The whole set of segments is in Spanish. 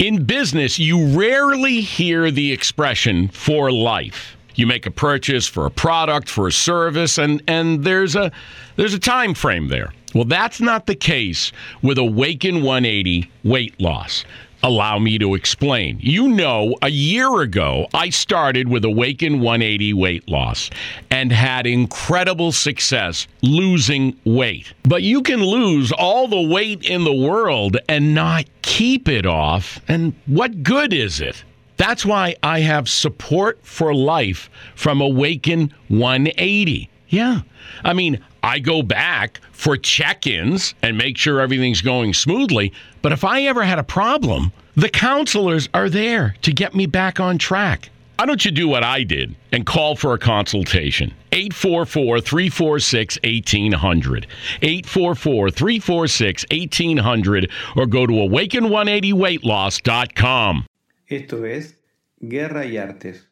In business, you rarely hear the expression for life. You make a purchase for a product, for a service, and, and there's a there's a time frame there. Well, that's not the case with Awaken 180 weight loss. Allow me to explain. You know, a year ago, I started with Awaken 180 weight loss and had incredible success losing weight. But you can lose all the weight in the world and not keep it off. And what good is it? That's why I have support for life from Awaken 180. Yeah. I mean, I go back for check ins and make sure everything's going smoothly. But if I ever had a problem, the counselors are there to get me back on track. Why don't you do what I did and call for a consultation? 844 346 1800. 844 346 1800 or go to awaken180weightloss.com. Esto es Guerra y Artes,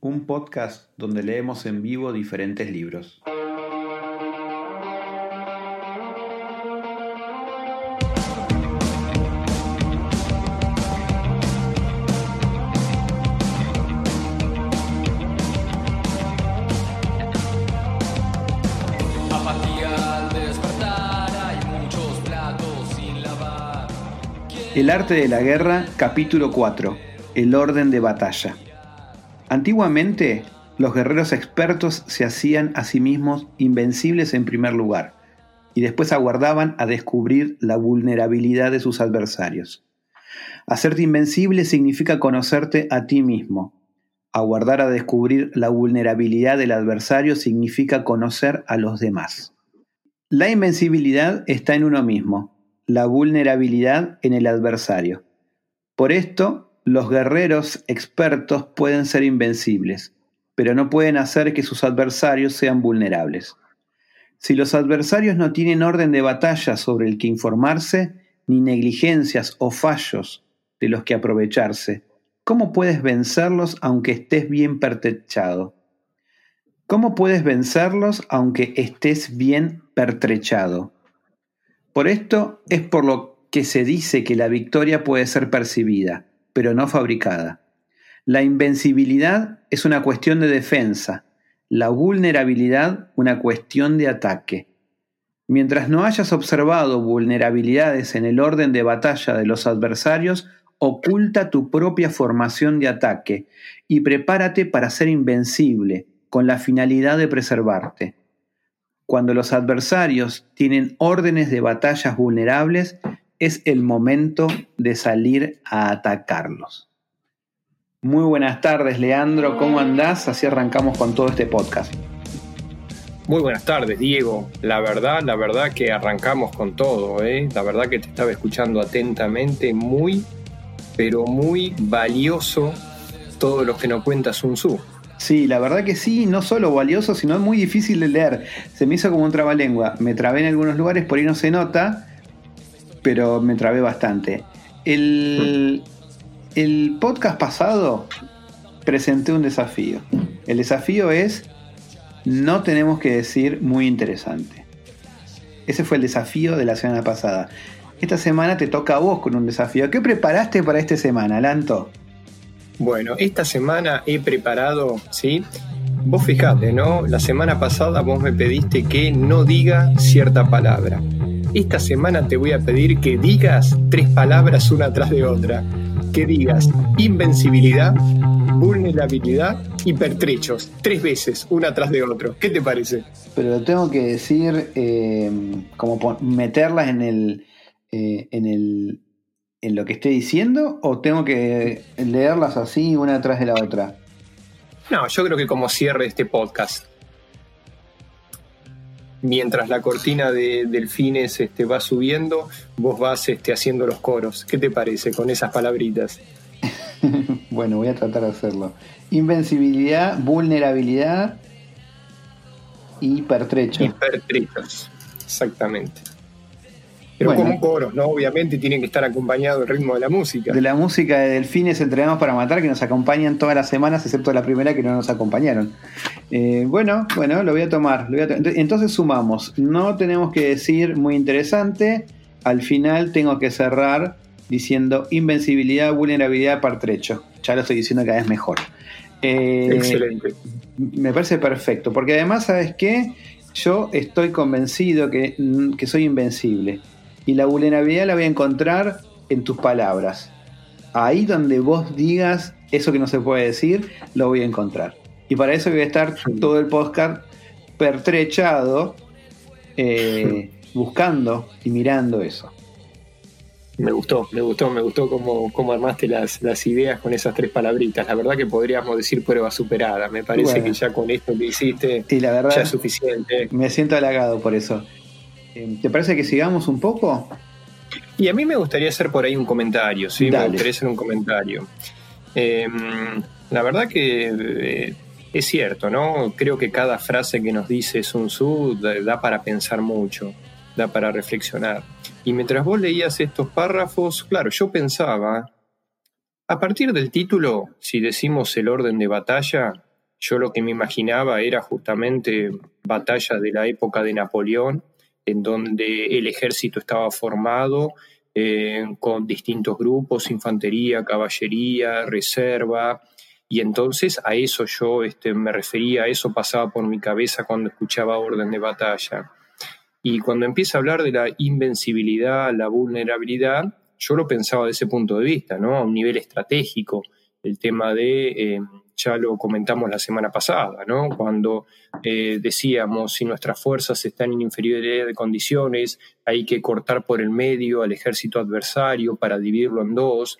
un podcast donde leemos en vivo diferentes libros. El arte de la guerra, capítulo 4. El orden de batalla. Antiguamente, los guerreros expertos se hacían a sí mismos invencibles en primer lugar, y después aguardaban a descubrir la vulnerabilidad de sus adversarios. Hacerte invencible significa conocerte a ti mismo. Aguardar a descubrir la vulnerabilidad del adversario significa conocer a los demás. La invencibilidad está en uno mismo, la vulnerabilidad en el adversario. Por esto, los guerreros expertos pueden ser invencibles, pero no pueden hacer que sus adversarios sean vulnerables. Si los adversarios no tienen orden de batalla sobre el que informarse, ni negligencias o fallos de los que aprovecharse, ¿cómo puedes vencerlos aunque estés bien pertrechado? ¿Cómo puedes vencerlos aunque estés bien pertrechado? Por esto es por lo que se dice que la victoria puede ser percibida, pero no fabricada. La invencibilidad es una cuestión de defensa, la vulnerabilidad una cuestión de ataque. Mientras no hayas observado vulnerabilidades en el orden de batalla de los adversarios, oculta tu propia formación de ataque y prepárate para ser invencible, con la finalidad de preservarte. Cuando los adversarios tienen órdenes de batallas vulnerables, es el momento de salir a atacarlos. Muy buenas tardes, Leandro, ¿cómo andás? Así arrancamos con todo este podcast. Muy buenas tardes, Diego. La verdad, la verdad que arrancamos con todo, ¿eh? La verdad que te estaba escuchando atentamente, muy, pero muy valioso todo lo que nos cuenta Sun Tzu. Sí, la verdad que sí, no solo valioso, sino muy difícil de leer. Se me hizo como un trabalengua. Me trabé en algunos lugares, por ahí no se nota, pero me trabé bastante. El, el podcast pasado presenté un desafío. El desafío es, no tenemos que decir muy interesante. Ese fue el desafío de la semana pasada. Esta semana te toca a vos con un desafío. ¿Qué preparaste para esta semana, Lanto? Bueno, esta semana he preparado, ¿sí? Vos fijate, ¿no? La semana pasada vos me pediste que no diga cierta palabra. Esta semana te voy a pedir que digas tres palabras una tras de otra. Que digas invencibilidad, vulnerabilidad y pertrechos. Tres veces, una tras de otro. ¿Qué te parece? Pero tengo que decir, eh, como meterlas en el, eh, en el en lo que esté diciendo o tengo que leerlas así una tras de la otra? No, yo creo que como cierre este podcast. Mientras la cortina de delfines este, va subiendo, vos vas este, haciendo los coros. ¿Qué te parece con esas palabritas? bueno, voy a tratar de hacerlo. Invencibilidad, vulnerabilidad y pertrecho. Y pertrechos, exactamente. Pero como coros, ¿no? Obviamente tienen que estar acompañados del ritmo de la música. De la música de Delfines Entrenamos para Matar, que nos acompañan todas las semanas, excepto la primera que no nos acompañaron. Eh, bueno, bueno, lo voy a tomar. Entonces sumamos. No tenemos que decir muy interesante. Al final tengo que cerrar diciendo invencibilidad, vulnerabilidad, partrecho. Ya lo estoy diciendo cada vez mejor. Eh, Excelente. Me parece perfecto, porque además, ¿sabes qué? Yo estoy convencido que, que soy invencible. Y la vulnerabilidad la voy a encontrar en tus palabras. Ahí donde vos digas eso que no se puede decir, lo voy a encontrar. Y para eso voy a estar todo el podcast pertrechado, eh, buscando y mirando eso. Me gustó, me gustó, me gustó cómo, cómo armaste las, las, ideas con esas tres palabritas. La verdad que podríamos decir prueba superada. Me parece que ya con esto que hiciste la verdad, ya es suficiente. Me siento halagado por eso. Eh, ¿Te parece que sigamos un poco? Y a mí me gustaría hacer por ahí un comentario, ¿sí? Me gustaría hacer un comentario. Em, la verdad que eh, es cierto, ¿no? Creo que cada frase que nos dice Sun Tzu da para pensar mucho, da para reflexionar. Y mientras vos leías estos párrafos, claro, yo pensaba, a partir del título, si decimos el orden de batalla, yo lo que me imaginaba era justamente batalla de la época de Napoleón, en donde el ejército estaba formado eh, con distintos grupos, infantería, caballería, reserva, y entonces a eso yo este, me refería, eso pasaba por mi cabeza cuando escuchaba orden de batalla. Y cuando empieza a hablar de la invencibilidad, la vulnerabilidad, yo lo pensaba de ese punto de vista, ¿no? A un nivel estratégico. El tema de, eh, ya lo comentamos la semana pasada, ¿no? Cuando eh, decíamos, si nuestras fuerzas están en inferioridad de condiciones, hay que cortar por el medio al ejército adversario para dividirlo en dos.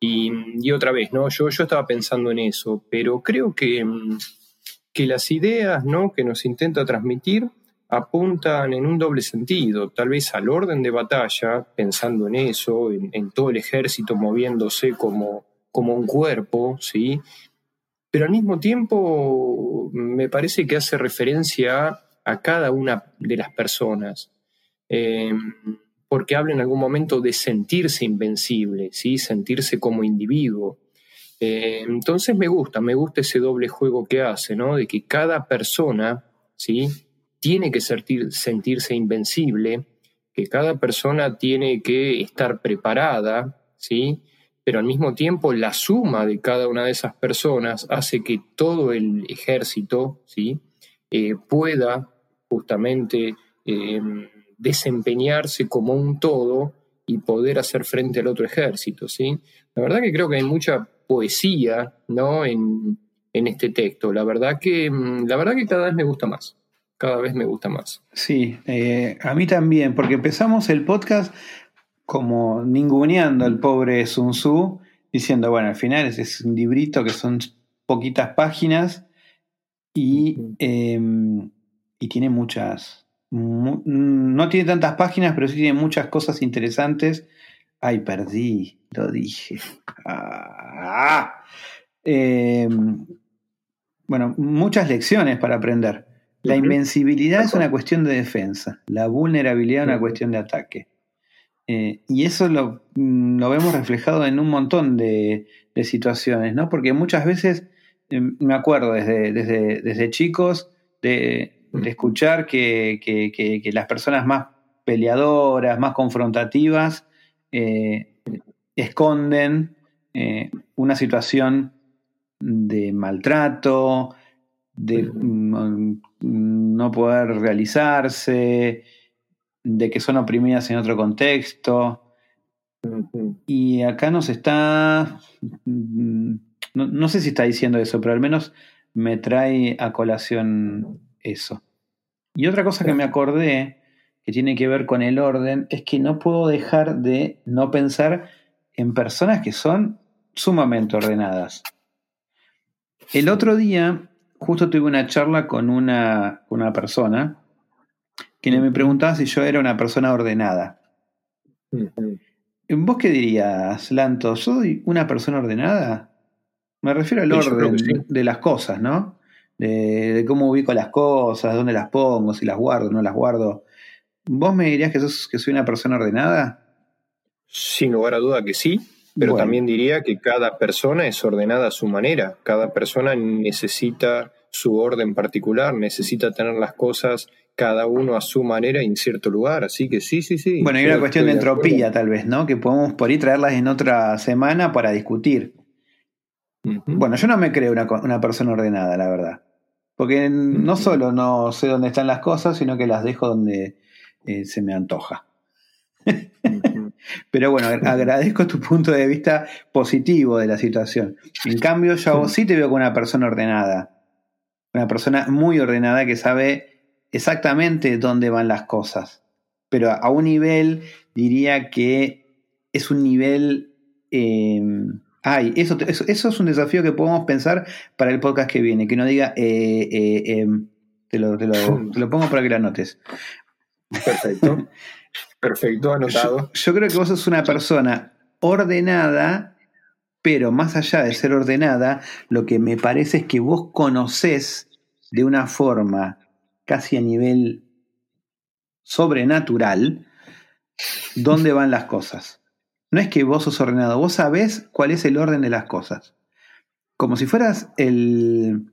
Y, y otra vez, ¿no? Yo, yo estaba pensando en eso, pero creo que, que las ideas, ¿no? Que nos intenta transmitir apuntan en un doble sentido, tal vez al orden de batalla, pensando en eso, en, todo el ejército moviéndose como, como un cuerpo, ¿sí? Pero al mismo tiempo me parece que hace referencia a cada una de las personas, em, porque habla en algún momento de sentirse invencible, ¿sí? sentirse como individuo. Em, entonces me gusta, me gusta ese doble juego que hace, ¿no? de que cada persona ¿sí? tiene que sentirse invencible, que cada persona tiene que estar preparada, ¿sí? Pero al mismo tiempo la suma de cada una de esas personas hace que todo el ejército, ¿sí? Eh, pueda justamente eh, desempeñarse como un todo y poder hacer frente al otro ejército, ¿sí? La verdad que creo que hay mucha poesía, ¿no? En, en este texto. La verdad que, mm, la verdad que cada vez me gusta más cada vez me gusta más. Sí, eh, a mí también, porque empezamos el podcast como ninguneando al pobre Sun Tzu, diciendo, bueno, al final es, un librito que son poquitas páginas y, em, y tiene muchas, no tiene tantas páginas, pero sí tiene muchas cosas interesantes. Ay, perdí, lo dije. Ah, em, bueno, muchas lecciones para aprender. La invencibilidad es una cuestión de defensa, la vulnerabilidad es una cuestión de ataque. Eh, y eso mm, lo, vemos reflejado en un montón de, situaciones, ¿no? Porque muchas veces, eh, me acuerdo desde, desde, chicos, de, escuchar que, las personas más peleadoras, más confrontativas, eh, esconden una situación de maltrato, de no poder realizarse, de que son oprimidas en otro contexto. Y acá nos está, no, sé si está diciendo eso, pero al menos me trae a colación eso. Y otra cosa que me acordé, que tiene que ver con el orden, es que no puedo dejar de no pensar en personas que son sumamente ordenadas. El otro día justo tuve una charla con una, una persona que me preguntaba si yo era una persona ordenada. ¿Vos qué dirías, Lanto? ¿Soy una persona ordenada? Me refiero al orden de las cosas, ¿no? De, cómo ubico las cosas, dónde las pongo, si las guardo, no las guardo. ¿Vos me dirías que, que soy una persona ordenada? Sin lugar a duda que sí, pero también diría que cada persona es ordenada a su manera. Cada persona necesita su orden particular, necesita tener las cosas cada uno a su manera en cierto lugar, así que sí, sí, sí. Bueno, hay una cuestión de entropía tal vez, ¿no? Que podemos por ahí traerlas en otra semana para discutir. Bueno, yo no me creo una, persona ordenada, la verdad. Porque no solo no sé dónde están las cosas, sino que las dejo donde eh, se me antoja. Pero bueno, agradezco tu punto de vista positivo de la situación. En cambio, yo sí te veo como una persona ordenada. Una persona muy ordenada que sabe exactamente dónde van las cosas. Pero a un nivel, diría que es un nivel... Eh, ay, eso, eso, es un desafío que podemos pensar para el podcast que viene. Que no diga... Eh, eh, em, te, lo, te, lo, pongo para que lo anotes. Perfecto. Perfecto, anotado. Yo, creo que vos sos una persona ordenada, pero más allá de ser ordenada, lo que me parece es que vos conocés de una forma casi a nivel sobrenatural dónde van las cosas. No es que vos sos ordenado, vos sabés cuál es el orden de las cosas. Como si fueras el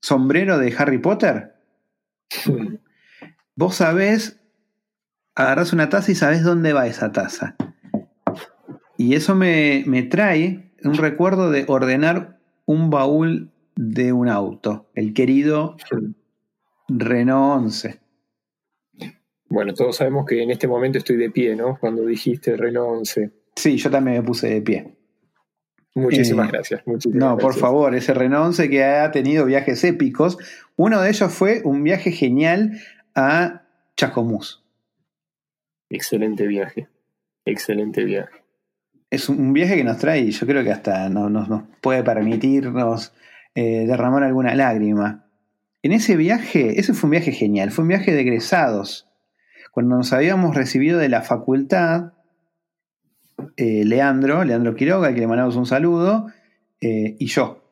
sombrero de Harry Potter. Vos sabés agarras una taza y sabes dónde va esa taza. Y eso me, trae un recuerdo de ordenar un baúl de un auto, el querido Renault 11. Bueno, todos sabemos que en este momento estoy de pie, ¿no? Cuando dijiste Renault 11. Sí, yo también me puse de pie. Muchísimas eh, gracias. no, por favor, ese Renault 11 que ha tenido viajes épicos. Uno de ellos fue un viaje genial a Chascomús. Excelente viaje. Excelente viaje. Es un viaje que nos trae, yo creo que hasta nos, nos puede permitirnos eh, derramar alguna lágrima. En ese viaje, ese fue un viaje genial, fue un viaje de egresados. Cuando nos habíamos recibido de la facultad, eh, Leandro, Leandro Quiroga, al que le mandamos un saludo, eh, y yo.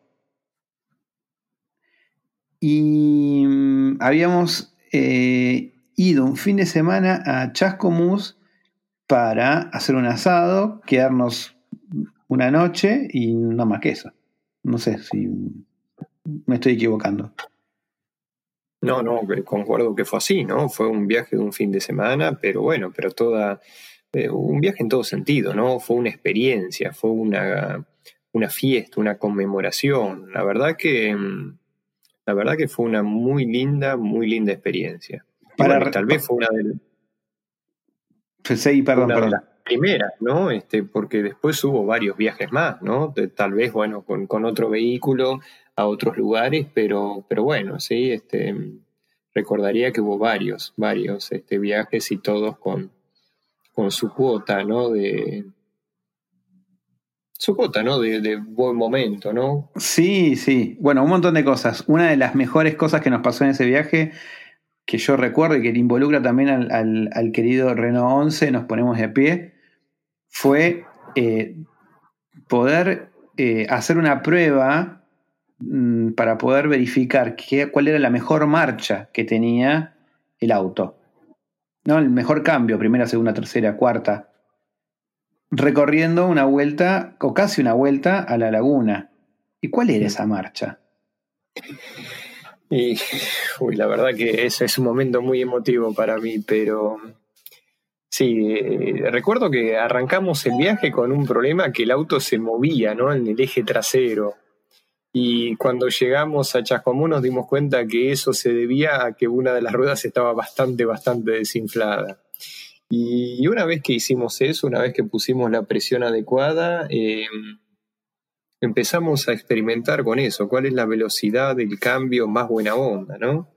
Y mm, habíamos ido un fin de semana a Chascomús para hacer un asado, quedarnos una noche y no más que eso. No sé si me estoy equivocando. No, no, concuerdo que fue así, ¿no? Fue un viaje de un fin de semana, pero bueno, pero toda, eh, un viaje en todo sentido, ¿no? Fue una experiencia, fue una, una fiesta, una conmemoración. La verdad que, la verdad que fue una muy linda, muy linda experiencia tal vez fue una de, perdón, las primeras, ¿no? Este, porque después hubo varios viajes más, ¿no? tal vez, bueno, con, otro vehículo a otros lugares, pero, pero bueno, sí, este, recordaría que hubo varios, varios este, viajes y todos con, con su cuota, ¿no? De, su cuota, ¿no? De, buen momento, ¿no? Sí, sí. Bueno, un montón de cosas. Una de las mejores cosas que nos pasó en ese viaje que yo recuerdo y que involucra también al, querido Renault 11, nos ponemos de pie, fue eh, poder eh, hacer una prueba para poder verificar cuál era la mejor marcha que tenía el auto. ¿no? El mejor cambio, primera, segunda, tercera, cuarta. Recorriendo una vuelta, o casi una vuelta, a la laguna. ¿Y cuál era esa marcha? Y uy, la verdad que ese es un momento muy emotivo para mí, pero sí, eh, recuerdo que arrancamos el viaje con un problema que el auto se movía, ¿no? En el eje trasero. Y cuando llegamos a Chascomú nos dimos cuenta que eso se debía a que una de las ruedas estaba bastante, bastante desinflada. Y una vez que hicimos eso, una vez que pusimos la presión adecuada, eh, empezamos a experimentar con eso, cuál es la velocidad del cambio más buena onda, ¿no?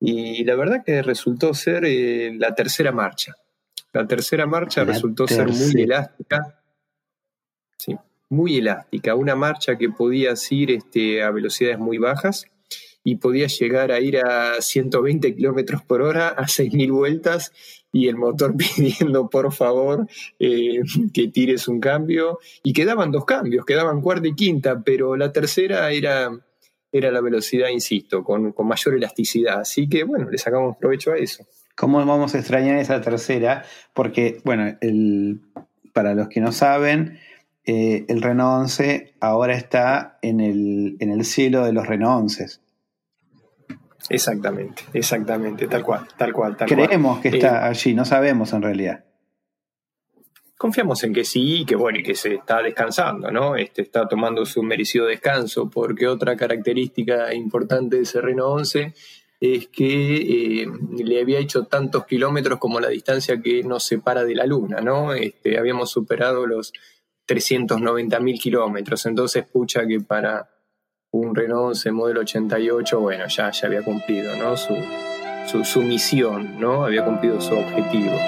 Y la verdad que resultó ser eh, la tercera marcha. La tercera marcha resultó ser muy elástica. Sí, muy elástica. Una marcha que podías ir este, a velocidades muy bajas y podías llegar a ir a 120 kilómetros por hora a 6.000 vueltas y el motor pidiendo por favor eh, que tires un cambio. Y quedaban dos cambios, quedaban cuarta y quinta, pero la tercera era, era la velocidad, insisto, con, mayor elasticidad. Así que bueno, le sacamos provecho a eso. ¿Cómo vamos a extrañar esa tercera? Porque, bueno, el, para los que no saben, eh, el Renault 11 ahora está en el, en el cielo de los Renault 11. Exactamente, exactamente, tal cual, tal cual, tal Creemos que está eh, allí, no sabemos en realidad. Confiamos en que sí, que bueno, y que se está descansando, ¿no? Este está tomando su merecido descanso, porque otra característica importante de Serreno 11 es que eh, le había hecho tantos kilómetros como la distancia que nos separa de la Luna, ¿no? Este, habíamos superado los 390 mil kilómetros, entonces pucha que para un Renault 11 modelo 88, bueno, ya, ya había cumplido, ¿no? Su, su, su misión, ¿no? Había cumplido su objetivo.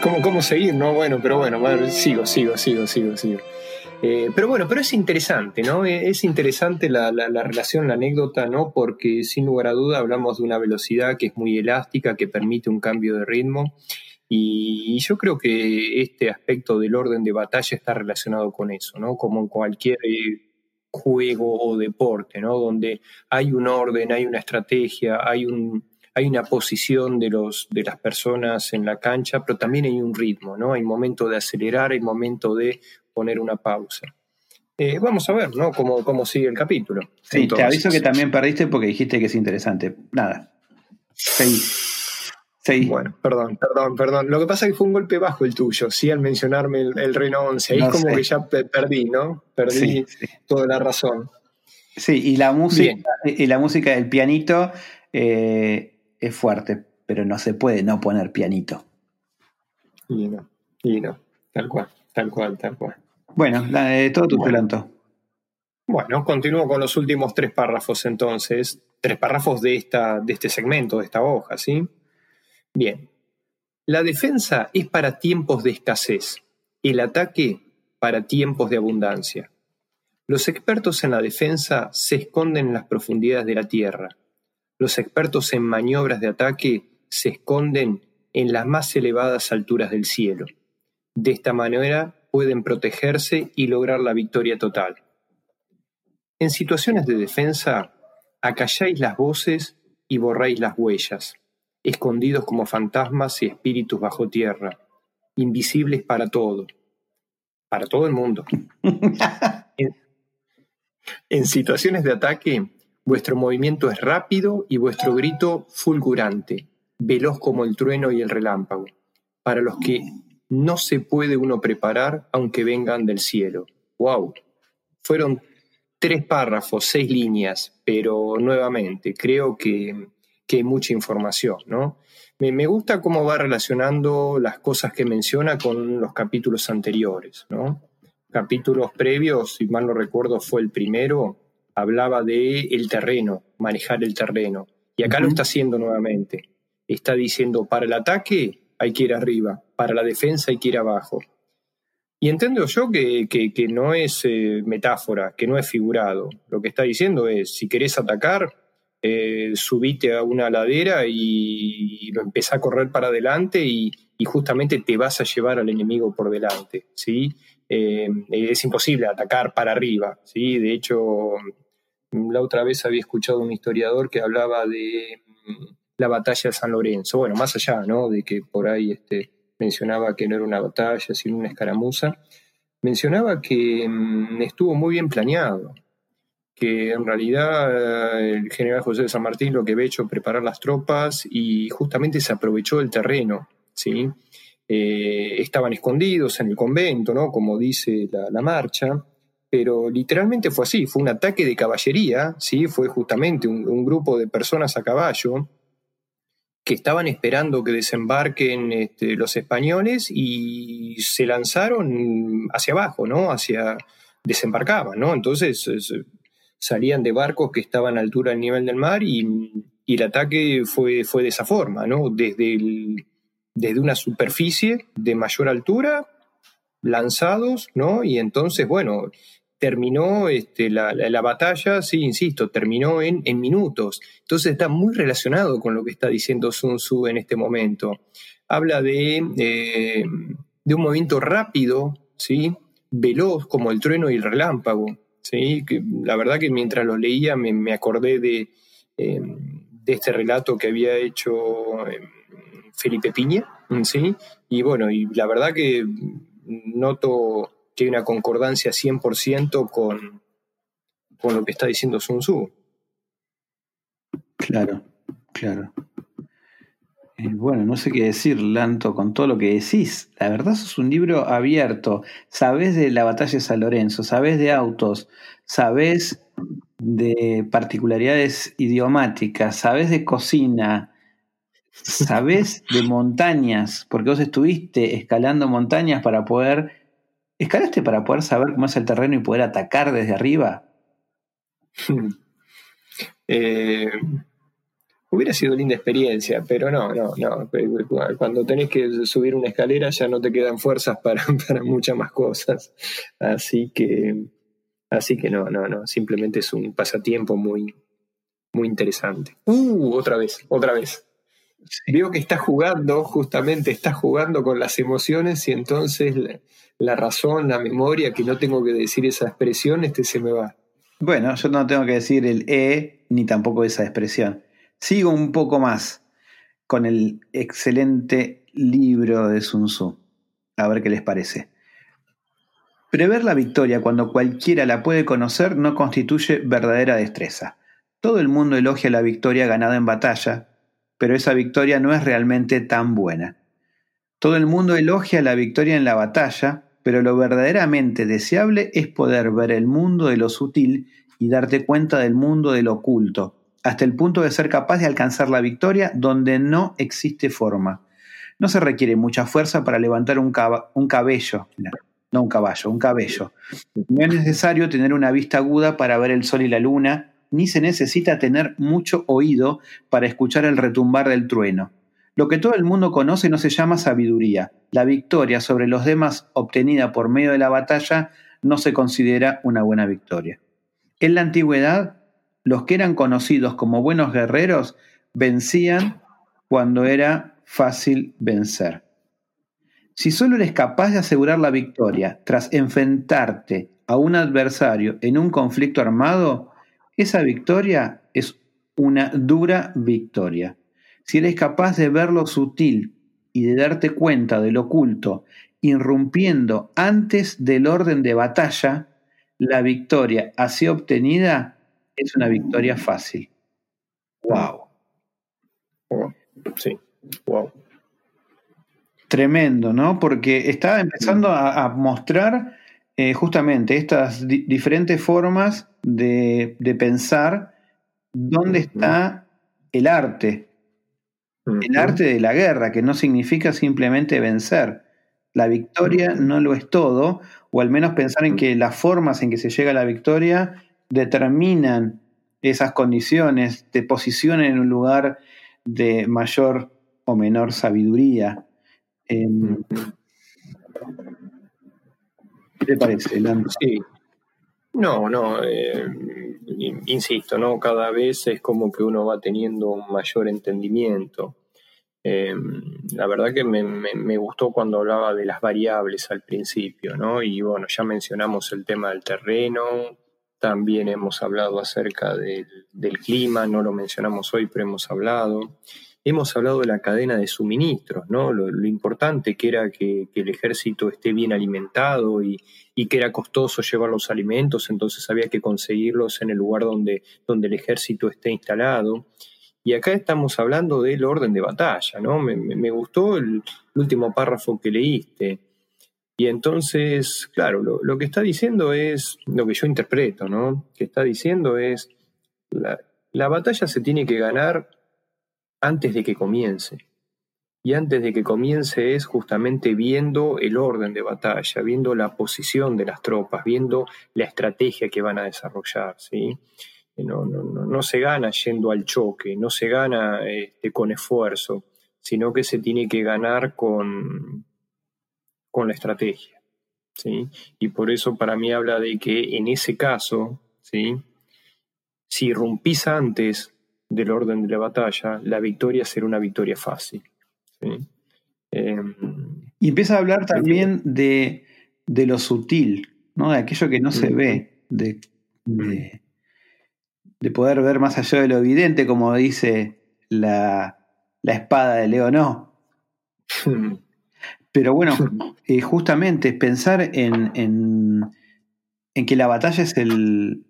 ¿Cómo, ¿Cómo seguir? No, bueno, pero bueno, sigo, sigo, sigo, sigo, sigo. Eh, pero bueno, pero es interesante, ¿no? Eh, es interesante la, relación, la anécdota, ¿no? Porque sin lugar a duda hablamos de una velocidad que es muy elástica, que permite un cambio de ritmo. Y, yo creo que este aspecto del orden de batalla está relacionado con eso, ¿no? Como en cualquier eh, juego o deporte, ¿no? Donde hay un orden, hay una estrategia, hay un, hay una posición de, los, de las personas en la cancha, pero también hay un ritmo, ¿no? Hay momento de acelerar, hay momento de poner una pausa. Eh, vamos a ver, ¿no? Cómo, cómo sigue el capítulo. Sí, te aviso que también perdiste porque dijiste que es interesante. Nada. Seguí. Bueno, perdón, perdón, perdón. Lo que pasa es que fue un golpe bajo el tuyo, sí, al mencionarme el, el Reno 11. Ahí como que ya perdí, ¿no? Perdí toda la razón. Sí, y la música, y la música del pianito eh, es fuerte, pero no se puede no poner pianito. Y no, y no, tal cual, tal cual, tal cual. Bueno, todo tu bueno. Bueno, continúo con los últimos tres párrafos entonces, tres párrafos de, esta, de este segmento, de esta hoja, ¿sí? Bien, la defensa es para tiempos de escasez, el ataque para tiempos de abundancia. Los expertos en la defensa se esconden en las profundidades de la tierra. Los expertos en maniobras de ataque se esconden en las más elevadas alturas del cielo. De esta manera pueden protegerse y lograr la victoria total. En situaciones de defensa, acalláis las voces y borráis las huellas, escondidos como fantasmas y espíritus bajo tierra, invisibles para todo, para todo el mundo. en, en situaciones de ataque, vuestro movimiento es rápido y vuestro grito fulgurante, veloz como el trueno y el relámpago, para los que no se puede uno preparar aunque vengan del cielo. ¡Wow! Fueron tres párrafos, seis líneas, pero nuevamente creo que, hay mucha información, ¿no? Me, gusta cómo va relacionando las cosas que menciona con los capítulos anteriores, ¿no? Capítulos previos, si mal no recuerdo, fue el primero, hablaba de el terreno, manejar el terreno. Y acá lo está haciendo nuevamente. Está diciendo, para el ataque hay que ir arriba, para la defensa hay que ir abajo. Y entiendo yo que, no es eh, metáfora, que no es figurado. Lo que está diciendo es, si querés atacar, eh, subite a una ladera y, lo empezá a correr para adelante y, justamente te vas a llevar al enemigo por delante. ¿sí? Eh, es imposible atacar para arriba. ¿sí? De hecho, la otra vez había escuchado un historiador que hablaba de la batalla de San Lorenzo. Bueno, más allá, ¿no? De que por ahí este, mencionaba que no era una batalla, sino una escaramuza, mencionaba que mm, estuvo muy bien planeado, que en realidad eh, el general José de San Martín lo que había hecho preparar las tropas y justamente se aprovechó del terreno, ¿sí? Eh, estaban escondidos en el convento, ¿no? Como dice la, marcha, pero literalmente fue así, fue un ataque de caballería, ¿sí? Fue justamente un grupo de personas a caballo que estaban esperando que desembarquen este, los españoles y se lanzaron hacia abajo, ¿no? Hacia, desembarcaban, ¿no? Entonces salían de barcos que estaban a altura del nivel del mar y, el ataque fue, fue de esa forma, ¿no? Desde, desde una superficie de mayor altura, lanzados, ¿no? Y entonces, bueno, terminó este, la, batalla, sí, insisto, terminó en, en, minutos. Entonces está muy relacionado con lo que está diciendo Sun Tzu en este momento. Habla de, de un movimiento rápido, ¿sí? veloz como el trueno y el relámpago. ¿sí? Que la verdad que mientras lo leía me, acordé de, em, de, este relato que había hecho em, Felipe Piña. ¿sí? Y bueno, y la verdad que noto que hay una concordancia 100% con, con lo que está diciendo Sun Tzu. Claro, claro. Eh, bueno, no sé qué decir, Lanto, con todo lo que decís. La verdad, sos un libro abierto. Sabés de la batalla de San Lorenzo, sabés de autos, sabés de particularidades idiomáticas, sabés de cocina, sabés de montañas, porque vos estuviste escalando montañas para poder. ¿Escalaste para poder saber cómo es el terreno y poder atacar desde arriba? eh, Hubiera sido linda experiencia, pero no, no, no. Cuando tenés que subir una escalera ya no te quedan fuerzas para, muchas más cosas. Así que, así que no, no, no. Simplemente es un pasatiempo muy, muy interesante. Uh, otra vez, otra vez. Veo que está jugando, justamente está jugando con las emociones y entonces la, la, razón, la memoria, que no tengo que decir esa expresión, este se me va. Bueno, yo no tengo que decir el E ni tampoco esa expresión. Sigo un poco más con el excelente libro de Sun Tzu. A ver qué les parece. Prever la victoria cuando cualquiera la puede conocer no constituye verdadera destreza. Todo el mundo elogia la victoria ganada en batalla, pero esa victoria no es realmente tan buena. Todo el mundo elogia la victoria en la batalla, pero lo verdaderamente deseable es poder ver el mundo de lo sutil y darte cuenta del mundo de lo oculto, hasta el punto de ser capaz de alcanzar la victoria donde no existe forma. No se requiere mucha fuerza para levantar un, un cabello, no un caballo, un cabello. No es necesario tener una vista aguda para ver el sol y la luna, ni se necesita tener mucho oído para escuchar el retumbar del trueno. Lo que todo el mundo conoce no se llama sabiduría. La victoria sobre los demás obtenida por medio de la batalla no se considera una buena victoria. En la antigüedad, los que eran conocidos como buenos guerreros vencían cuando era fácil vencer. Si solo eres capaz de asegurar la victoria tras enfrentarte a un adversario en un conflicto armado, esa victoria es una dura victoria. Si eres capaz de ver lo sutil y de darte cuenta de lo oculto, irrumpiendo antes del orden de batalla, la victoria así obtenida es una victoria fácil. Wow. Sí, wow. Tremendo, ¿no? Porque está empezando a, mostrar eh, justamente estas diferentes formas de, pensar dónde está el arte. El arte de la guerra, que no significa simplemente vencer. La victoria no lo es todo, o al menos pensar en que las formas en que se llega a la victoria determinan esas condiciones, te posicionan en un lugar de mayor o menor sabiduría. Em, ¿Qué te parece, Lando? Sí. No, no, eh, insisto, ¿no? Cada vez es como que uno va teniendo un mayor entendimiento. Em, la verdad que me, me, gustó cuando hablaba de las variables al principio, ¿no? Y bueno, ya mencionamos el tema del terreno, también hemos hablado acerca del, clima, no lo mencionamos hoy, pero hemos hablado. Hemos hablado de la cadena de suministros, ¿no? Lo, importante que era que, el ejército esté bien alimentado y, que era costoso llevar los alimentos, entonces había que conseguirlos en el lugar donde, donde el ejército esté instalado. Y acá estamos hablando del orden de batalla, ¿no? Me, gustó el, último párrafo que leíste. Y entonces, claro, lo, que está diciendo es lo que yo interpreto, ¿no? Que está diciendo es, la, la batalla se tiene que ganar antes de que comience. Y antes de que comience es justamente viendo el orden de batalla, viendo la posición de las tropas, viendo la estrategia que van a desarrollar, ¿sí? No, no, no, no se gana yendo al choque, no se gana este, con esfuerzo, sino que se tiene que ganar con, con la estrategia. ¿sí? Y por eso para mí habla de que en ese caso, ¿sí? si irrumpís antes del orden de la batalla, la victoria será una victoria fácil. Em, y empieza a hablar también de, lo sutil, ¿no? de aquello que no se ve, de, de, poder ver más allá de lo evidente, como dice la, la espada de Leonó. Pero bueno, eh, justamente pensar en, en, que la batalla es el,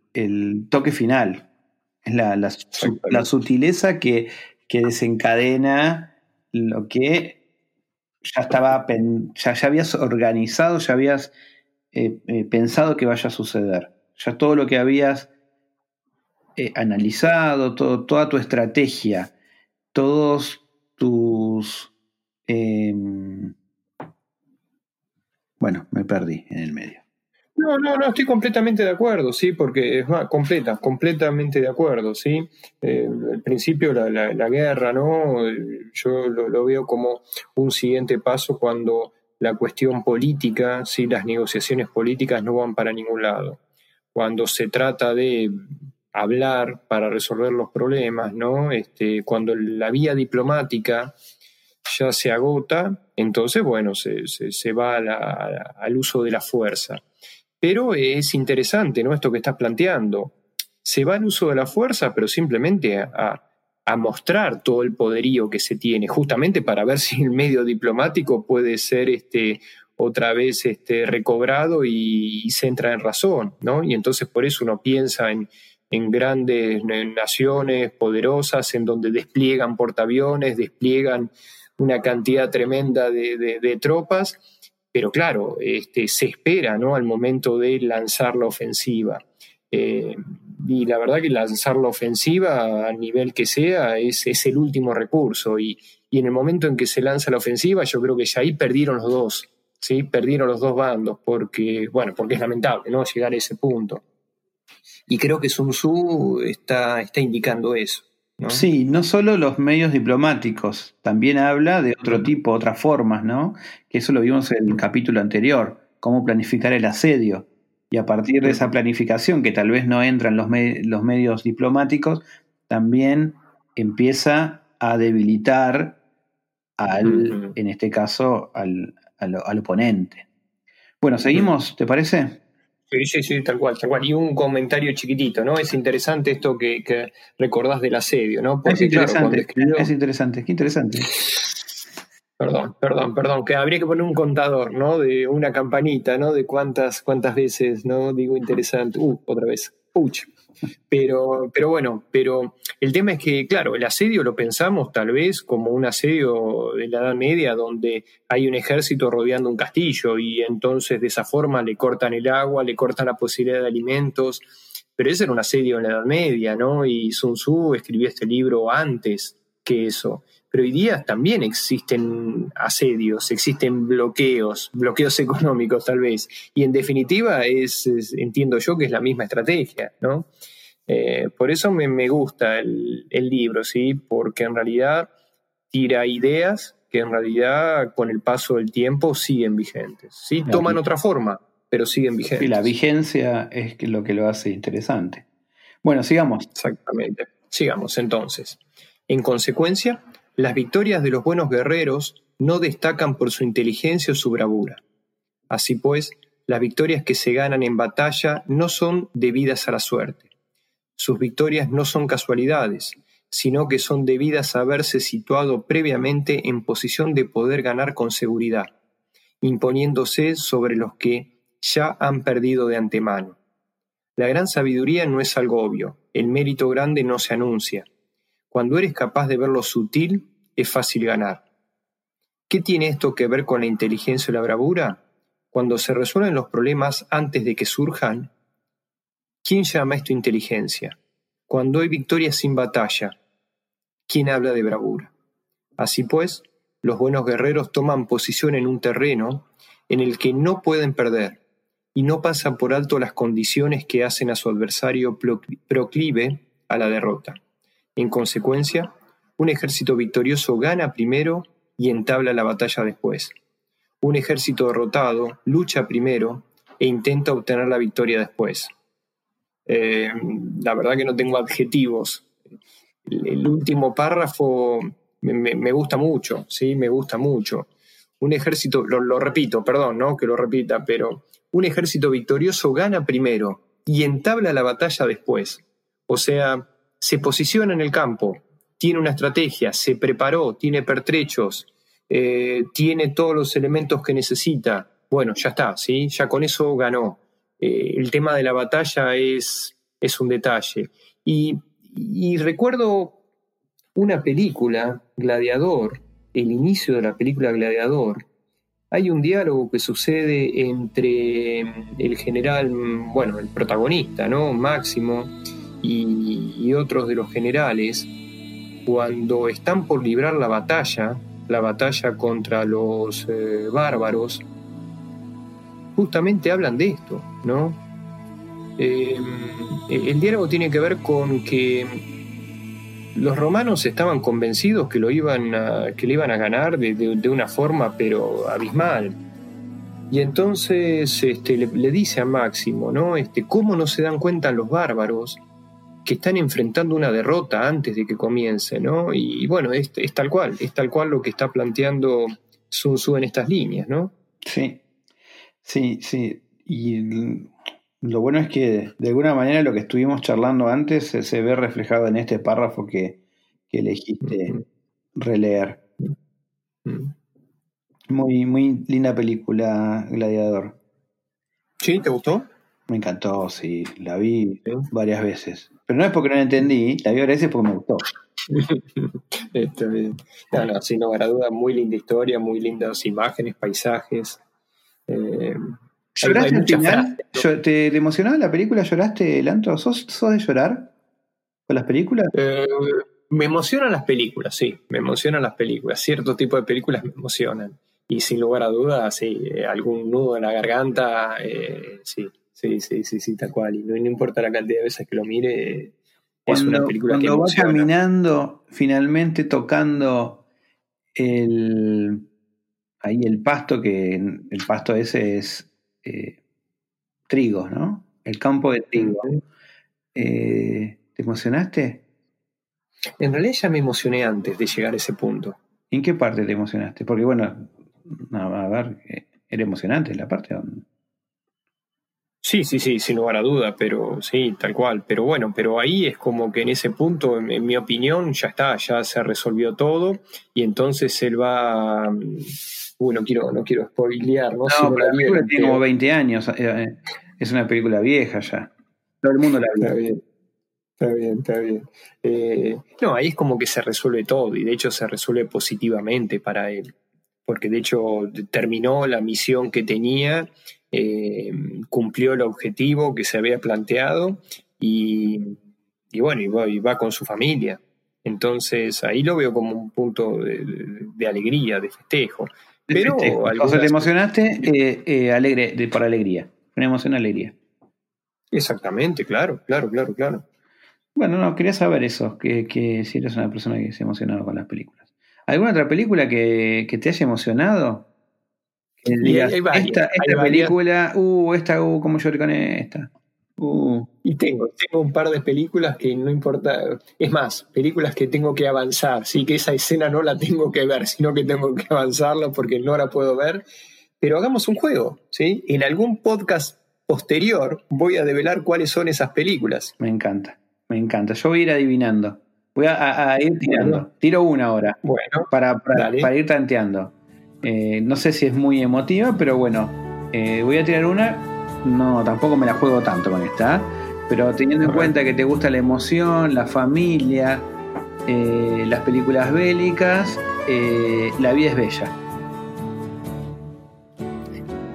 toque final, es la, la, sutileza que, que, desencadena lo que ya estaba, ya, ya habías organizado, ya habías eh, eh, pensado que vaya a suceder. Ya todo lo que habías analizado, todo, toda tu estrategia, todos tus... Em, bueno, me perdí en el medio. No, no, no, estoy completamente de acuerdo, sí, porque es más, completa, completamente de acuerdo, sí. Eh, al principio la, la, guerra, ¿no? Yo lo, veo como un siguiente paso cuando la cuestión política, sí, las negociaciones políticas no van para ningún lado. Cuando se trata de hablar para resolver los problemas, ¿no? Este, cuando la vía diplomática ya se agota, entonces, bueno, se, va al uso de la fuerza. Pero es interesante, ¿no? Esto que estás planteando. Se va al uso de la fuerza, pero simplemente a, mostrar todo el poderío que se tiene, justamente para ver si el medio diplomático puede ser este, otra vez este, recobrado y, se entra en razón, ¿no? Y entonces por eso uno piensa en, en grandes naciones poderosas, en donde despliegan portaaviones, despliegan una cantidad tremenda de, tropas, pero claro, este, se espera ¿no? al momento de lanzar la ofensiva. Eh, y la verdad que lanzar la ofensiva a nivel que sea es, es el último recurso. Y, y, en el momento en que se lanza la ofensiva, yo creo que ya ahí perdieron los dos, ¿sí? Perdieron los dos bandos, porque, bueno, porque es lamentable, ¿no? Llegar a ese punto. Y creo que Sun Tzu está, está indicando eso. Sí, no solo los medios diplomáticos, también habla de otro tipo, otras formas, ¿no? Que eso lo vimos en el capítulo anterior, cómo planificar el asedio. Y a partir de esa planificación, que tal vez no entra en los, los medios diplomáticos, también empieza a debilitar al, en este caso, al, al oponente. Bueno, seguimos, ¿te parece? Sí, sí, sí, tal cual, tal cual. Y un comentario chiquitito, ¿no? Es interesante esto que, que recordás del asedio, ¿no? es interesante, es interesante, qué interesante. Perdón, perdón, perdón, que habría que poner un contador, ¿no? De una campanita, ¿no? De cuántas, cuántas veces, ¿no? Digo interesante. Uh, otra vez. Puch. Pero, pero bueno, pero el tema es que, claro, el asedio lo pensamos tal vez como un asedio de la Edad Media donde hay un ejército rodeando un castillo y entonces de esa forma le cortan el agua, le cortan la posibilidad de alimentos. Pero ese era un asedio en la Edad Media, ¿no? Y Sun Tzu escribió este libro antes que eso. Pero hoy día también existen asedios, existen bloqueos, bloqueos económicos tal vez. Y en definitiva es, entiendo yo que es la misma estrategia, ¿no? Eh, por eso me, gusta el, libro, ¿sí? Porque en realidad tira ideas que en realidad con el paso del tiempo siguen vigentes. Sí, toman otra forma, pero siguen vigentes. Y la vigencia es lo que lo hace interesante. Bueno, sigamos. Exactamente. Sigamos entonces. En consecuencia, las victorias de los buenos guerreros no destacan por su inteligencia o su bravura. Así pues, las victorias que se ganan en batalla no son debidas a la suerte. Sus victorias no son casualidades, sino que son debidas a haberse situado previamente en posición de poder ganar con seguridad, imponiéndose sobre los que ya han perdido de antemano. La gran sabiduría no es algo obvio, el mérito grande no se anuncia, cuando eres capaz de ver lo sutil, es fácil ganar. ¿Qué tiene esto que ver con la inteligencia y la bravura? Cuando se resuelven los problemas antes de que surjan, ¿quién llama esto inteligencia? Cuando hay victoria sin batalla, ¿quién habla de bravura? Así pues, los buenos guerreros toman posición en un terreno en el que no pueden perder y no pasan por alto las condiciones que hacen a su adversario proclive a la derrota. En consecuencia, un ejército victorioso gana primero y entabla la batalla después. Un ejército derrotado lucha primero e intenta obtener la victoria después. Eh, la verdad que no tengo adjetivos. El, último párrafo me, gusta mucho, ¿sí? Me gusta mucho. Un ejército, lo, lo repito, perdón, ¿no? Que lo repita, pero un ejército victorioso gana primero y entabla la batalla después. O sea, se posiciona en el campo, tiene una estrategia, se preparó, tiene pertrechos, eh, tiene todos los elementos que necesita. Bueno, ya está, ¿sí? Ya con eso ganó. Eh, el tema de la batalla es, es un detalle. Y, y recuerdo una película, Gladiador, el inicio de la película Gladiador, hay un diálogo que sucede entre el general, bueno, el protagonista, ¿no? Máximo, y, otros de los generales, cuando están por librar la batalla, la batalla contra los eh, bárbaros, justamente hablan de esto, ¿no? Eh, el diálogo tiene que ver con que los romanos estaban convencidos que lo iban a, que le iban a ganar de, una forma pero abismal. Y entonces este, le, dice a Máximo, ¿no? Este, ¿Cómo no se dan cuenta los bárbaros que están enfrentando una derrota antes de que comience, ¿no? Y, bueno, es, es, tal cual, es tal cual lo que está planteando Sun Tzu en estas líneas, ¿no? Sí, sí, sí. Y lo bueno es que de alguna manera lo que estuvimos charlando antes se, ve reflejado en este párrafo que, elegiste releer. Muy, muy linda película, Gladiador. ¿Sí? ¿Te gustó? Me encantó, sí. La vi varias veces. Pero no es porque no la entendí, la vi veces porque me gustó. Está bien. No, no, sin lugar a duda, muy linda historia, muy lindas imágenes, paisajes. Eh, ¿Lloraste al final? ¿Te, emocionaba la película? ¿Lloraste, Lanto? ¿Sos, ¿Sos de llorar con las películas? Eh, me emocionan las películas, sí. Me emocionan las películas. Cierto tipo de películas me emocionan. Y sin lugar a dudas, sí, eh, algún nudo en la garganta, eh, sí, sí, sí, sí, sí, tal cual. Y no, importa la cantidad de veces que lo mire, es una película cuando que va caminando, finalmente tocando el ahí el pasto, que el pasto ese es eh, trigo, ¿no? El campo de trigo. Eh, ¿Te emocionaste? En realidad ya me emocioné antes de llegar a ese punto. ¿En qué parte te emocionaste? Porque bueno, a ver, eh, era emocionante la parte donde... Sí, sí, sí, sin lugar a duda, pero sí, tal cual. Pero bueno, pero ahí es como que en ese punto, en, mi opinión, ya está, ya se resolvió todo y entonces él va, Uy, no quiero, no quiero spoilear, ¿no? No, pero la película tiene como 20 años, eh, eh, es una película vieja ya. Todo el mundo la vio. Está bien, está bien, está bien. Eh, no, ahí es como que se resuelve todo y de hecho se resuelve positivamente para él, porque de hecho terminó la misión que tenía, cumplió el objetivo que se había planteado y, bueno, y va, y va con su familia. Entonces ahí lo veo como un punto de alegría, de festejo. Pero o sea, te emocionaste eh, eh, alegre, de, por alegría. Una emoción alegría. Exactamente, claro, claro, claro, claro. Bueno, no, quería saber eso, que, que si eres una persona que se ha emocionado con las películas. ¿Alguna otra película que, te haya emocionado? Esta, esta película, uh, esta, uh, cómo lloré con esta. Uh. Y tengo, tengo un par de películas que no importa, es más, películas que tengo que avanzar, sí que esa escena no la tengo que ver, sino que tengo que avanzarla porque no la puedo ver, pero hagamos un juego, ¿sí? En algún podcast posterior voy a develar cuáles son esas películas. Me encanta, me encanta, yo voy a ir adivinando, voy a, ir tirando, tiro una ahora, bueno, para, para, ir tanteando. Eh, no sé si es muy emotiva, pero bueno, eh, voy a tirar una no, tampoco me la juego tanto con esta, pero teniendo en cuenta que te gusta la emoción, la familia, eh, las películas bélicas, eh, la vida es bella.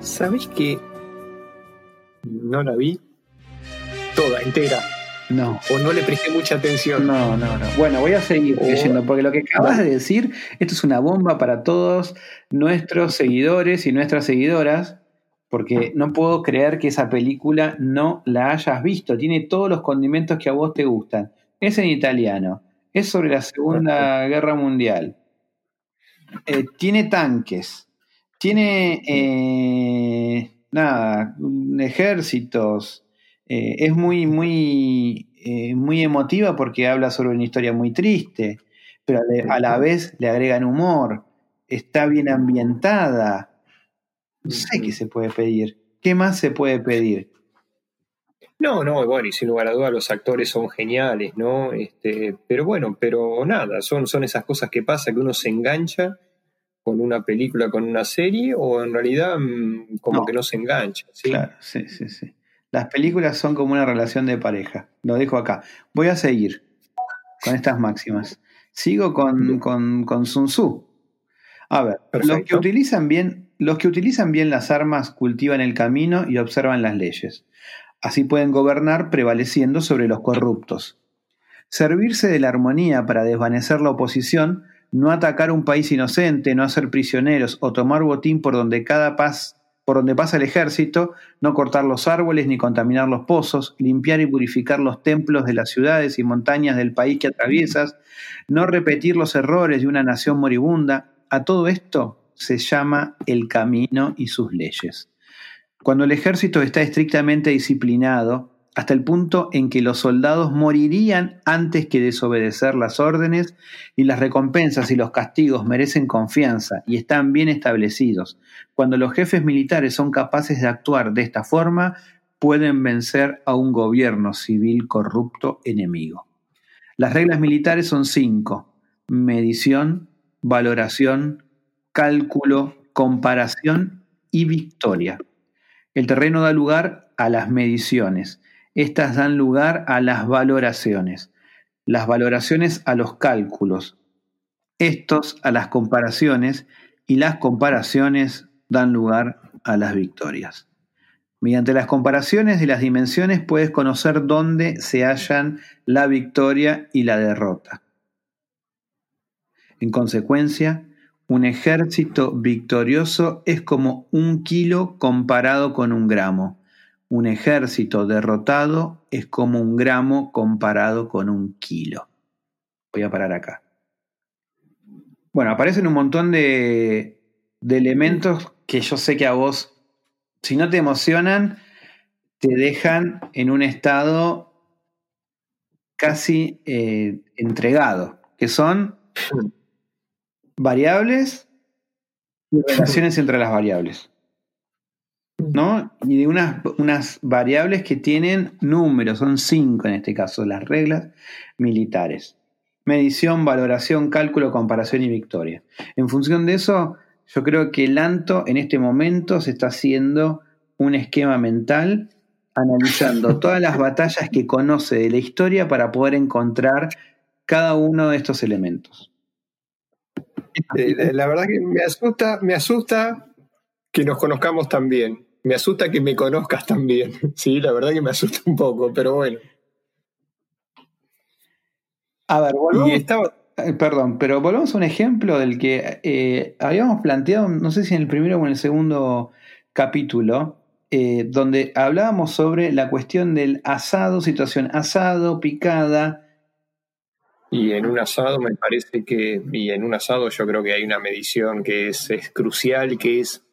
¿Sabes que no la vi toda, entera? No. O no le presté mucha atención. No, no, no. Bueno, voy a seguir oh. leyendo, porque lo que acabas de decir, esto es una bomba para todos nuestros seguidores y nuestras seguidoras porque no puedo creer que esa película no la hayas visto. Tiene todos los condimentos que a vos te gustan. Es en italiano. Es sobre la Segunda Guerra Mundial. Eh, tiene tanques. Tiene eh, nada, ejércitos. Eh, es muy, muy, muy emotiva porque habla sobre una historia muy triste, pero a la vez le agregan humor. Está bien ambientada no sé qué se puede pedir. ¿Qué más se puede pedir? No, no, bueno, y sin lugar a dudas los actores son geniales, ¿no? Este, pero bueno, pero nada, son, son esas cosas que pasa que uno se engancha con una película, con una serie, o en realidad mm, como que no se engancha. ¿sí? Claro, sí, sí, sí. Las películas son como una relación de pareja. Lo dejo acá. Voy a seguir con estas máximas. Sigo con, con, con Sun Tzu. A ver, los que, utilizan bien, los que utilizan bien las armas cultivan el camino y observan las leyes. Así pueden gobernar prevaleciendo sobre los corruptos. Servirse de la armonía para desvanecer la oposición, no atacar un país inocente, no hacer prisioneros o tomar botín por donde cada paz por donde pasa el ejército, no cortar los árboles ni contaminar los pozos, limpiar y purificar los templos de las ciudades y montañas del país que atraviesas, no repetir los errores de una nación moribunda, a todo esto se llama el camino y sus leyes. Cuando el ejército está estrictamente disciplinado, hasta el punto en que los soldados morirían antes que desobedecer las órdenes y las recompensas y los castigos merecen confianza y están bien establecidos. Cuando los jefes militares son capaces de actuar de esta forma, pueden vencer a un gobierno civil corrupto enemigo. Las reglas militares son cinco. Medición, valoración, cálculo, comparación y victoria. El terreno da lugar a las mediciones estas dan lugar a las valoraciones, las valoraciones a los cálculos, estos a las comparaciones y las comparaciones dan lugar a las victorias. Mediante las comparaciones de las dimensiones puedes conocer dónde se hallan la victoria y la derrota. En consecuencia, un ejército victorioso es como un kilo comparado con un gramo un ejército derrotado es como un gramo comparado con un kilo. Voy a parar acá. Bueno, aparecen un montón de, elementos que yo sé que a vos, si no te emocionan, te dejan en un estado casi eh, entregado, que son variables y relaciones entre las variables. ¿No? Y de unas, unas variables que tienen números, son cinco en este caso, las reglas militares. Medición, valoración, cálculo, comparación y victoria. En función de eso, yo creo que el ANTO en este momento se está haciendo un esquema mental analizando todas las batallas que conoce de la historia para poder encontrar cada uno de estos elementos. Eh, la verdad que me asusta, me asusta que nos conozcamos tan bien. Me asusta que me conozcas también. Sí, la verdad que me asusta un poco, pero bueno. A ver, volvemos. Eh, perdón, pero volvemos a un ejemplo del que eh, habíamos planteado, no sé si en el primero o en el segundo capítulo, eh, donde hablábamos sobre la cuestión del asado, situación asado, picada. Y en un asado me parece que, y en un asado yo creo que hay una medición que es, es crucial, que es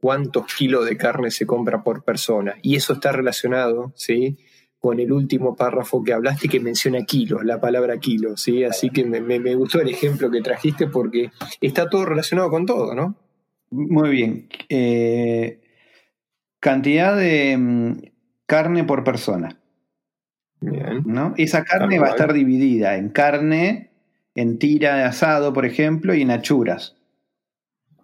cuántos kilos de carne se compra por persona. Y eso está relacionado, ¿sí? Con el último párrafo que hablaste que menciona kilos, la palabra kilo, ¿sí? Así que me, gustó el ejemplo que trajiste porque está todo relacionado con todo, ¿no? Muy bien. Eh, cantidad de mm, carne por persona. Bien. ¿no? Esa carne va a estar dividida en carne, en tira de asado, por ejemplo, y en achuras.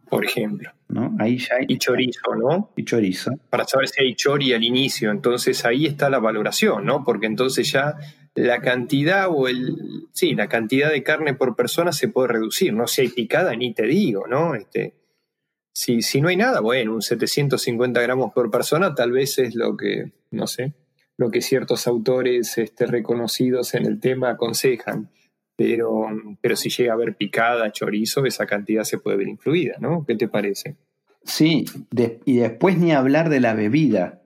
Por ejemplo. Ahí ya Y chorizo, ¿no? Y chorizo. Para saber si hay chori al inicio. Entonces ahí está la valoración, ¿no? Porque entonces ya la cantidad o el. Sí, la cantidad de carne por persona se puede reducir, ¿no? Si hay picada, ni te digo, ¿no? Este, si, si no hay nada, bueno, un 750 gramos por persona tal vez es lo que, no sé, lo que ciertos autores este, reconocidos en el tema aconsejan pero, pero si llega a haber picada, chorizo, esa cantidad se puede ver influida, ¿no? ¿Qué te parece? Sí, y después ni hablar de la bebida.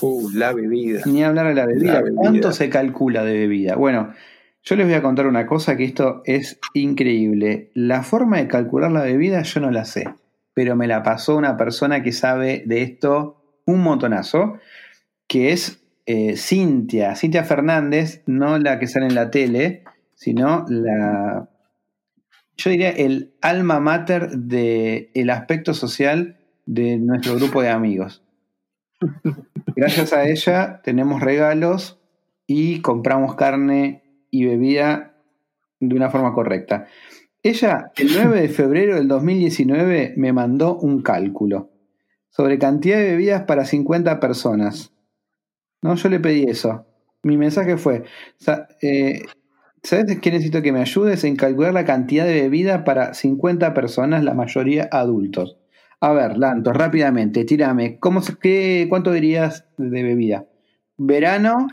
Uh, la bebida. Ni hablar de la bebida. ¿Cuánto se calcula de bebida? Bueno, yo les voy a contar una cosa que esto es increíble. La forma de calcular la bebida yo no la sé, pero me la pasó una persona que sabe de esto un montonazo, que es eh, Cintia, Cintia Fernández, no la que sale en la tele, sino la, yo diría, el alma mater del aspecto social de nuestro grupo de amigos. Gracias a ella tenemos regalos y compramos carne y bebida de una forma correcta. Ella, el 9 de febrero del 2019, me mandó un cálculo sobre cantidad de bebidas para 50 personas. No, yo le pedí eso. Mi mensaje fue, eh, ¿sabes qué necesito que me ayudes en calcular la cantidad de bebida para 50 personas, la mayoría adultos? A ver, Lanto, rápidamente, tírame. ¿Cómo, qué, ¿Cuánto dirías de bebida? ¿Verano?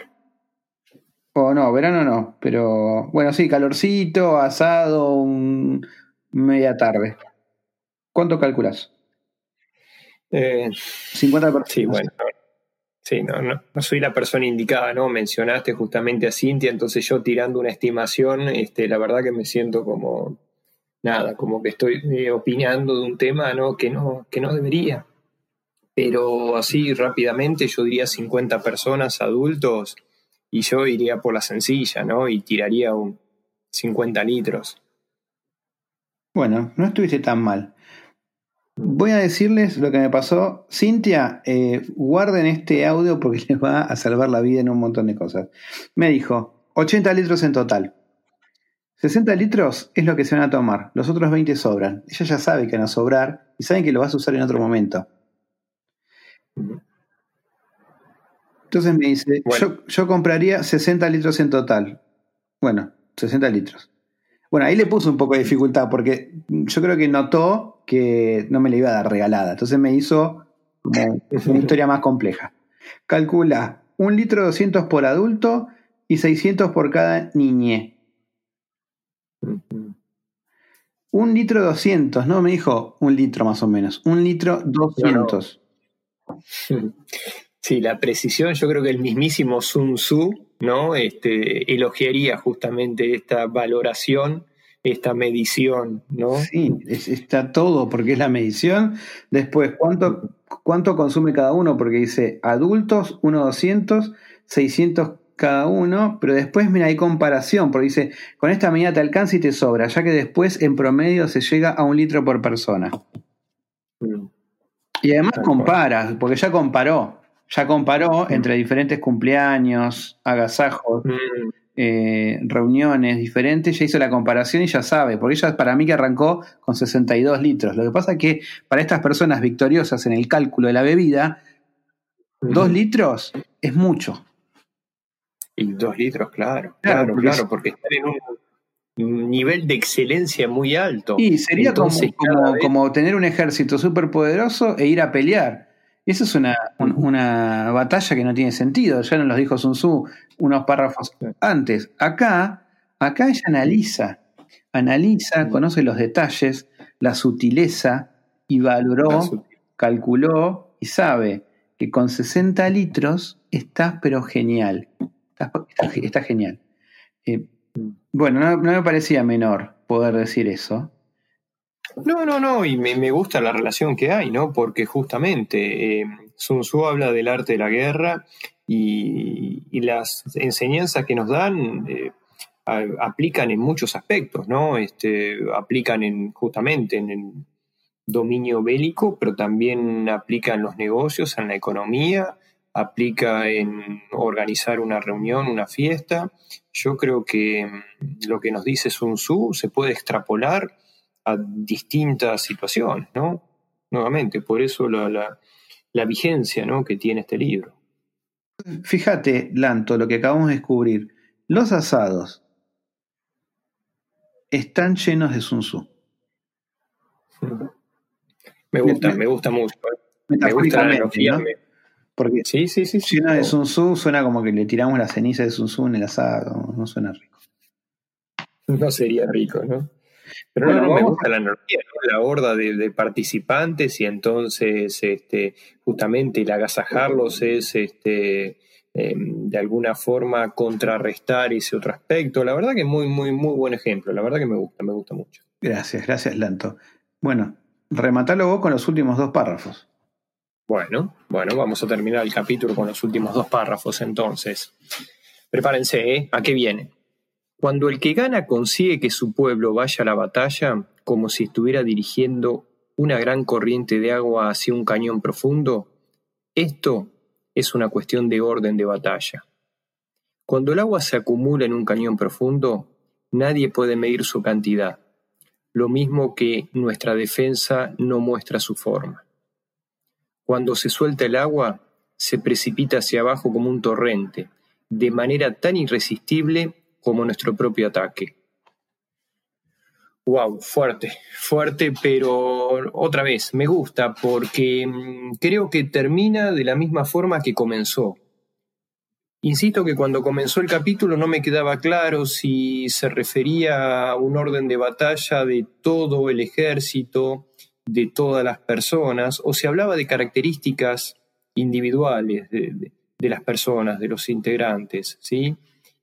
O no, verano no, pero bueno, sí, calorcito, asado, media tarde. ¿Cuánto calculas? Eh, 50 personas. Sí, bueno. Sí, no, no, soy la persona indicada, ¿no? Mencionaste justamente a Cintia, entonces yo tirando una estimación, este, la verdad que me siento como nada, como que estoy eh, opinando de un tema ¿no? Que, no, que no debería. Pero así rápidamente yo diría 50 personas adultos y yo iría por la sencilla, ¿no? Y tiraría un 50 litros. Bueno, no estuviste tan mal. Voy a decirles lo que me pasó. Cintia, eh, guarden este audio porque les va a salvar la vida en un montón de cosas. Me dijo, 80 litros en total. 60 litros es lo que se van a tomar, los otros 20 sobran. Ella ya sabe que van a sobrar y saben que lo vas a usar en otro momento. Entonces me dice, yo, yo, compraría 60 litros en total. Bueno, 60 litros. Bueno, ahí le puso un poco de dificultad porque yo creo que notó que no me la iba a dar regalada. Entonces me hizo como una historia más compleja. Calcula un litro 200 por adulto y 600 por cada niñe. Un litro 200, ¿no? Me dijo un litro más o menos. Un litro 200. Sí, la precisión, yo creo que el mismísimo Sun Tzu, ¿no? Este, elogiaría justamente esta valoración, esta medición, ¿no? Sí, está todo, porque es la medición. Después, ¿cuánto, cuánto consume cada uno? Porque dice adultos, 1,200, 600 cada uno, pero después, mira, hay comparación, porque dice, con esta medida te alcanza y te sobra, ya que después en promedio se llega a un litro por persona. Mm. Y además compara, porque ya comparó, ya comparó mm. entre diferentes cumpleaños, agasajos, mm. Eh, reuniones diferentes, ya hizo la comparación y ya sabe, porque ella para mí que arrancó con 62 litros. Lo que pasa es que para estas personas victoriosas en el cálculo de la bebida, dos litros es mucho. Y dos litros, claro, claro, claro, porque, están en un nivel de excelencia muy alto. Y sería como, tener un ejército súper poderoso e ir a pelear. Eso es una, una, batalla que no tiene sentido. Ya nos lo dijo Sun Tzu unos párrafos antes. Acá, acá ella analiza, analiza, conoce los detalles, la sutileza y valoró, calculó y sabe que con 60 litros está pero genial. Está, genial. Eh, bueno, no, me parecía menor poder decir eso. No, no, no, y me, gusta la relación que hay, ¿no? Porque justamente eh, Sun Tzu habla del arte de la guerra y, las enseñanzas que nos dan eh, aplican en muchos aspectos, ¿no? Este, aplican en, justamente en el dominio bélico, pero también aplican en los negocios, en la economía, aplica en organizar una reunión, una fiesta. Yo creo que mm, lo que nos dice Sun Tzu se puede extrapolar a distintas situaciones, ¿no? Nuevamente, por eso la, vigencia ¿no? que tiene este libro. Fíjate, Lanto, lo que acabamos de descubrir. Los asados están llenos de Sun Tzu. Me gusta, me, gusta mucho. ¿eh? Me gusta la porque sí, sí, sí, una de Sun Tzu suena como que le tiramos la ceniza de Sun Tzu en el asado, no suena rico. No sería rico, ¿no? Pero no, me gusta la analogía, ¿no? la horda de, participantes y entonces este, justamente el agasajarlos es este, em, de alguna forma contrarrestar ese otro aspecto. La verdad que es muy, muy, muy buen ejemplo. La verdad que me gusta, me gusta mucho. Gracias, gracias, Lanto. Bueno, rematalo vos con los últimos dos párrafos. Bueno, bueno, vamos a terminar el capítulo con los últimos dos párrafos entonces. Prepárense, ¿eh? ¿A qué viene? Cuando el que gana consigue que su pueblo vaya a la batalla como si estuviera dirigiendo una gran corriente de agua hacia un cañón profundo, esto es una cuestión de orden de batalla. Cuando el agua se acumula en un cañón profundo, nadie puede medir su cantidad. lo mismo que nuestra defensa no muestra su forma. Cuando se suelta el agua, se precipita hacia abajo como un torrente, de manera tan irresistible como nuestro propio ataque. Wow, fuerte, fuerte, pero otra vez, me gusta porque mm, creo que termina de la misma forma que comenzó. Insisto que cuando comenzó el capítulo no me quedaba claro si se refería a un orden de batalla de todo el ejército, de todas las personas, o se hablaba de características individuales de, las personas, de los integrantes, ¿sí?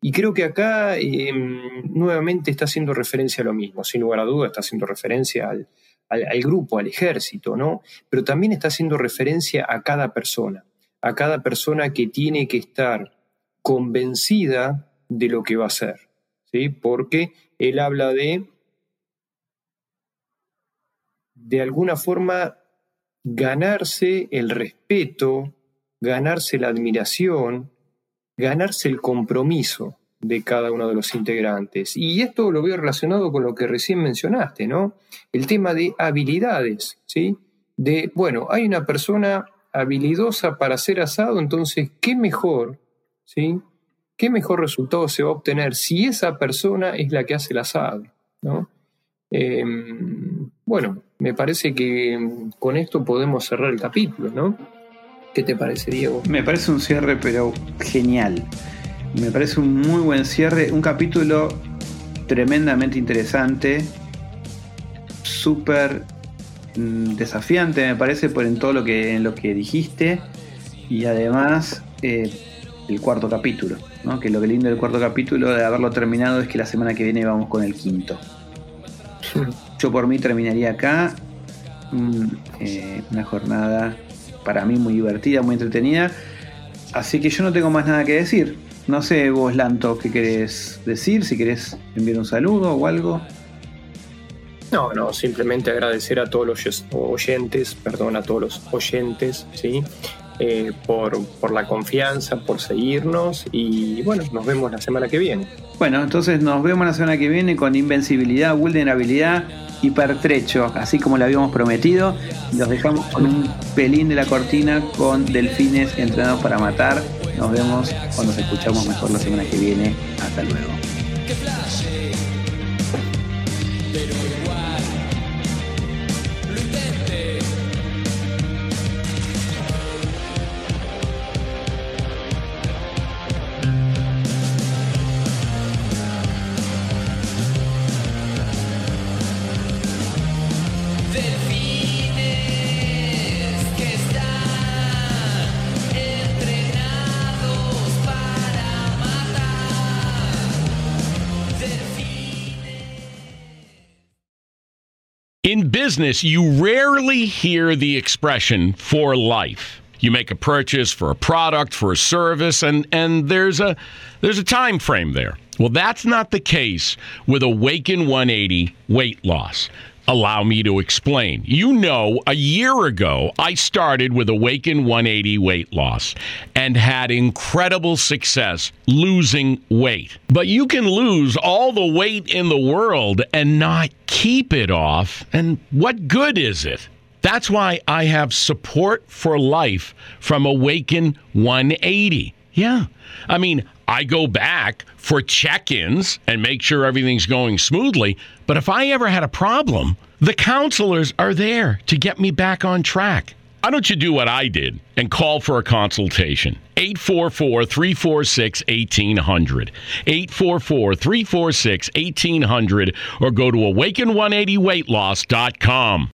Y creo que acá em, nuevamente está haciendo referencia a lo mismo, sin lugar a dudas está haciendo referencia al, al, grupo, al ejército, ¿no? Pero también está haciendo referencia a cada persona, a cada persona que tiene que estar convencida de lo que va a hacer, ¿sí? Porque él habla de, de alguna forma, ganarse el respeto, ganarse la admiración, ganarse el compromiso de cada uno de los integrantes. Y esto lo veo relacionado con lo que recién mencionaste, ¿no? El tema de habilidades, ¿sí? De, bueno, hay una persona habilidosa para hacer asado, entonces, ¿qué mejor, ¿sí? ¿Qué mejor resultado se va a obtener si esa persona es la que hace el asado, ¿no? Em, bueno, me parece que con esto podemos cerrar el capítulo, ¿no? ¿Qué te parece, Diego? Me parece un cierre, pero genial. Me parece un muy buen cierre, un capítulo tremendamente interesante, súper mm, desafiante, me parece, por en todo lo que, en lo que dijiste. Y además, eh, el cuarto capítulo, ¿no? que lo que lindo del cuarto capítulo de haberlo terminado es que la semana que viene vamos con el quinto. Yo por mí terminaría acá mm, eh, una jornada para mí muy divertida, muy entretenida. Así que yo no tengo más nada que decir. No sé vos, Lanto, qué querés decir, si querés enviar un saludo o algo. No, no, simplemente agradecer a todos los oyentes, perdón, a todos los oyentes, ¿sí? Eh, por, por la confianza, por seguirnos y bueno, nos vemos la semana que viene. Bueno, entonces nos vemos la semana que viene con invencibilidad, vulnerabilidad hipertrecho, así como lo habíamos prometido. Los dejamos con un pelín de la cortina con delfines entrenados para matar. Nos vemos cuando nos escuchamos mejor la semana que viene. Hasta luego. In business, you rarely hear the expression for life. You make a purchase for a product, for a service, and, and there's a there's a time frame there. Well, that's not the case with Awaken 180 weight loss. Allow me to explain. You know, a year ago, I started with Awaken 180 weight loss and had incredible success losing weight. But you can lose all the weight in the world and not keep it off. And what good is it? That's why I have support for life from Awaken 180. Yeah. I mean, I go back for check ins and make sure everything's going smoothly. But if I ever had a problem, the counselors are there to get me back on track. Why don't you do what I did and call for a consultation? 844 346 1800. 844 346 1800 or go to awaken180weightloss.com.